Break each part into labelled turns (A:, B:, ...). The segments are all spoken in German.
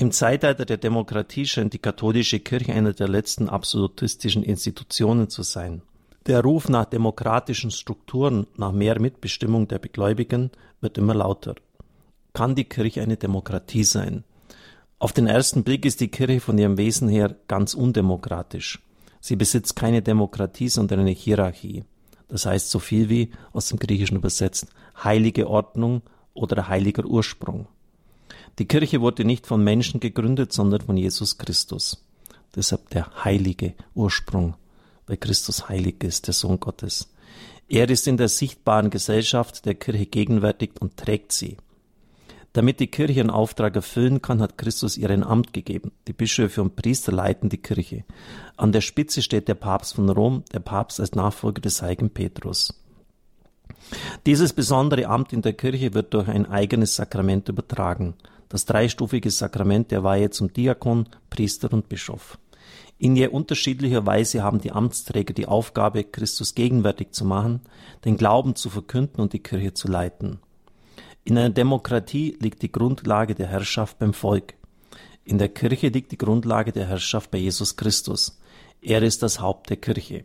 A: Im Zeitalter der Demokratie scheint die katholische Kirche eine der letzten absolutistischen Institutionen zu sein. Der Ruf nach demokratischen Strukturen, nach mehr Mitbestimmung der Begläubigen wird immer lauter. Kann die Kirche eine Demokratie sein? Auf den ersten Blick ist die Kirche von ihrem Wesen her ganz undemokratisch. Sie besitzt keine Demokratie, sondern eine Hierarchie. Das heißt so viel wie, aus dem Griechischen übersetzt, heilige Ordnung oder heiliger Ursprung. Die Kirche wurde nicht von Menschen gegründet, sondern von Jesus Christus. Deshalb der heilige Ursprung, weil Christus heilig ist, der Sohn Gottes. Er ist in der sichtbaren Gesellschaft der Kirche gegenwärtig und trägt sie. Damit die Kirche ihren Auftrag erfüllen kann, hat Christus ihr ein Amt gegeben. Die Bischöfe und Priester leiten die Kirche. An der Spitze steht der Papst von Rom, der Papst als Nachfolger des heiligen Petrus. Dieses besondere Amt in der Kirche wird durch ein eigenes Sakrament übertragen. Das dreistufige Sakrament der Weihe zum Diakon, Priester und Bischof. In je unterschiedlicher Weise haben die Amtsträger die Aufgabe, Christus gegenwärtig zu machen, den Glauben zu verkünden und die Kirche zu leiten. In einer Demokratie liegt die Grundlage der Herrschaft beim Volk. In der Kirche liegt die Grundlage der Herrschaft bei Jesus Christus. Er ist das Haupt der Kirche.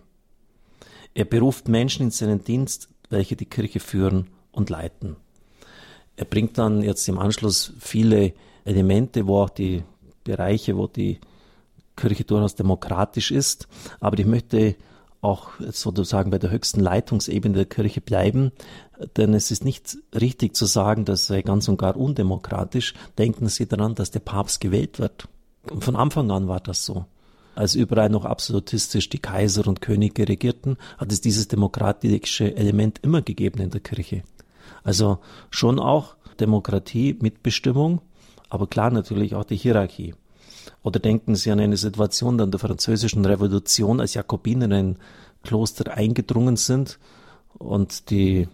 A: Er beruft Menschen in seinen Dienst, welche die Kirche führen und leiten. Er bringt dann jetzt im Anschluss viele Elemente, wo auch die Bereiche, wo die Kirche durchaus demokratisch ist. Aber ich möchte auch sozusagen bei der höchsten Leitungsebene der Kirche bleiben, denn es ist nicht richtig zu sagen, das sei ganz und gar undemokratisch. Denken Sie daran, dass der Papst gewählt wird. Von Anfang an war das so. Als überall noch absolutistisch die Kaiser und Könige regierten, hat es dieses demokratische Element immer gegeben in der Kirche. Also schon auch Demokratie, Mitbestimmung, aber klar natürlich auch die Hierarchie. Oder denken Sie an eine Situation an der französischen Revolution, als Jakobiner in ein Kloster eingedrungen sind und die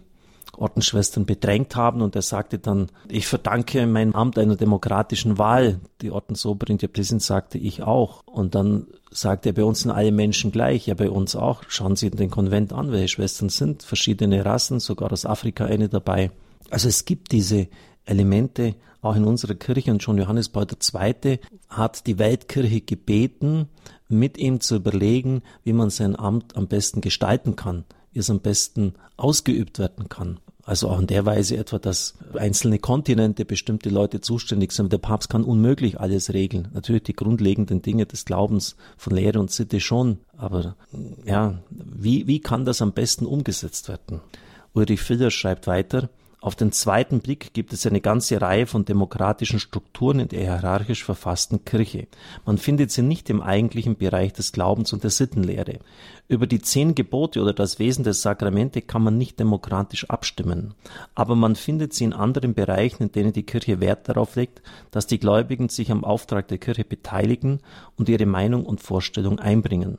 A: Ordensschwestern bedrängt haben und er sagte dann, ich verdanke mein Amt einer demokratischen Wahl. Die Ordensoberin Präsident sagte, ich auch. Und dann sagte er, bei uns sind alle Menschen gleich, ja bei uns auch. Schauen Sie den Konvent an, welche Schwestern sind, verschiedene Rassen, sogar aus Afrika eine dabei. Also es gibt diese Elemente auch in unserer Kirche und schon Johannes Paul II. hat die Weltkirche gebeten, mit ihm zu überlegen, wie man sein Amt am besten gestalten kann, wie es am besten ausgeübt werden kann. Also auch in der Weise etwa, dass einzelne Kontinente bestimmte Leute zuständig sind. Der Papst kann unmöglich alles regeln. Natürlich die grundlegenden Dinge des Glaubens von Lehre und Sitte schon. Aber ja, wie, wie kann das am besten umgesetzt werden? Ulrich Filler schreibt weiter, auf den zweiten Blick gibt es eine ganze Reihe von demokratischen Strukturen in der hierarchisch verfassten Kirche. Man findet sie nicht im eigentlichen Bereich des Glaubens und der Sittenlehre. Über die zehn Gebote oder das Wesen der Sakramente kann man nicht demokratisch abstimmen. Aber man findet sie in anderen Bereichen, in denen die Kirche Wert darauf legt, dass die Gläubigen sich am Auftrag der Kirche beteiligen und ihre Meinung und Vorstellung einbringen.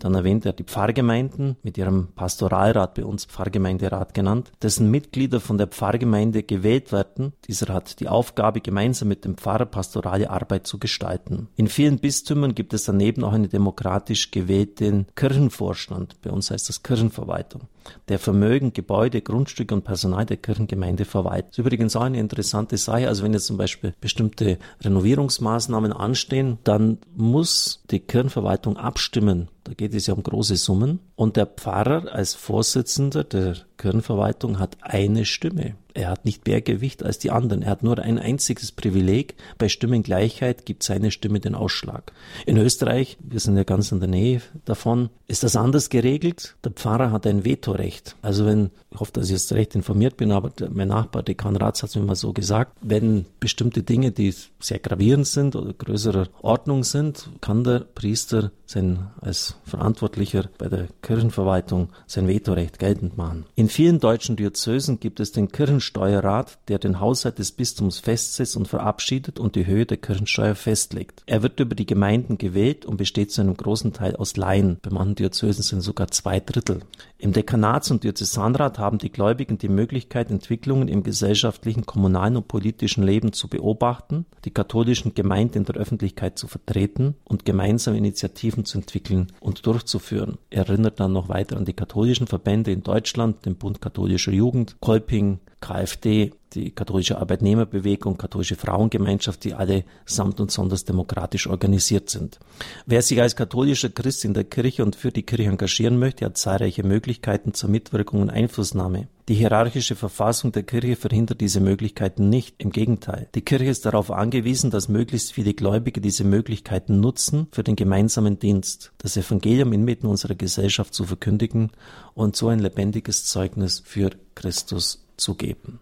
A: Dann erwähnt er die Pfarrgemeinden mit ihrem Pastoralrat, bei uns Pfarrgemeinderat genannt, dessen Mitglieder von der Pfarrgemeinde gewählt werden. Dieser hat die Aufgabe, gemeinsam mit dem Pfarrer pastorale Arbeit zu gestalten. In vielen Bistümern gibt es daneben auch einen demokratisch gewählten Kirchenvorstand. Bei uns heißt das Kirchenverwaltung der Vermögen, Gebäude, Grundstücke und Personal der Kirchengemeinde verwaltet. Übrigens auch eine interessante Sache. Also wenn jetzt zum Beispiel bestimmte Renovierungsmaßnahmen anstehen, dann muss die Kirchenverwaltung abstimmen. Da geht es ja um große Summen. Und der Pfarrer als Vorsitzender der Kirchenverwaltung hat eine Stimme. Er hat nicht mehr Gewicht als die anderen. Er hat nur ein einziges Privileg. Bei Stimmengleichheit gibt seine Stimme den Ausschlag. In Österreich, wir sind ja ganz in der Nähe davon, ist das anders geregelt. Der Pfarrer hat ein Vetorecht. Also wenn, ich hoffe, dass ich jetzt recht informiert bin, aber mein Nachbar, Dekan Ratz, hat es mir mal so gesagt, wenn bestimmte Dinge, die sehr gravierend sind oder größerer Ordnung sind, kann der Priester sein, als Verantwortlicher bei der Kirchenverwaltung sein Vetorecht geltend machen. In vielen deutschen Diözesen gibt es den Kirchensteuerrat, der den Haushalt des Bistums festsetzt und verabschiedet und die Höhe der Kirchensteuer festlegt. Er wird über die Gemeinden gewählt und besteht zu einem großen Teil aus Laien. Bei manchen Diözesen sind sogar zwei Drittel. Im Dekanats- und Diözesanrat haben die Gläubigen die Möglichkeit, Entwicklungen im gesellschaftlichen, kommunalen und politischen Leben zu beobachten, die katholischen Gemeinden in der Öffentlichkeit zu vertreten und gemeinsam Initiativen zu entwickeln und durchzuführen. Er erinnert dann noch weiter an die katholischen Verbände in Deutschland, den Bund katholischer Jugend, Kolping, KfD, die katholische Arbeitnehmerbewegung, katholische Frauengemeinschaft, die alle samt und sonders demokratisch organisiert sind. Wer sich als katholischer Christ in der Kirche und für die Kirche engagieren möchte, hat zahlreiche Möglichkeiten zur Mitwirkung und Einflussnahme. Die hierarchische Verfassung der Kirche verhindert diese Möglichkeiten nicht. Im Gegenteil. Die Kirche ist darauf angewiesen, dass möglichst viele Gläubige diese Möglichkeiten nutzen für den gemeinsamen Dienst, das Evangelium inmitten unserer Gesellschaft zu verkündigen und so ein lebendiges Zeugnis für Christus zu geben.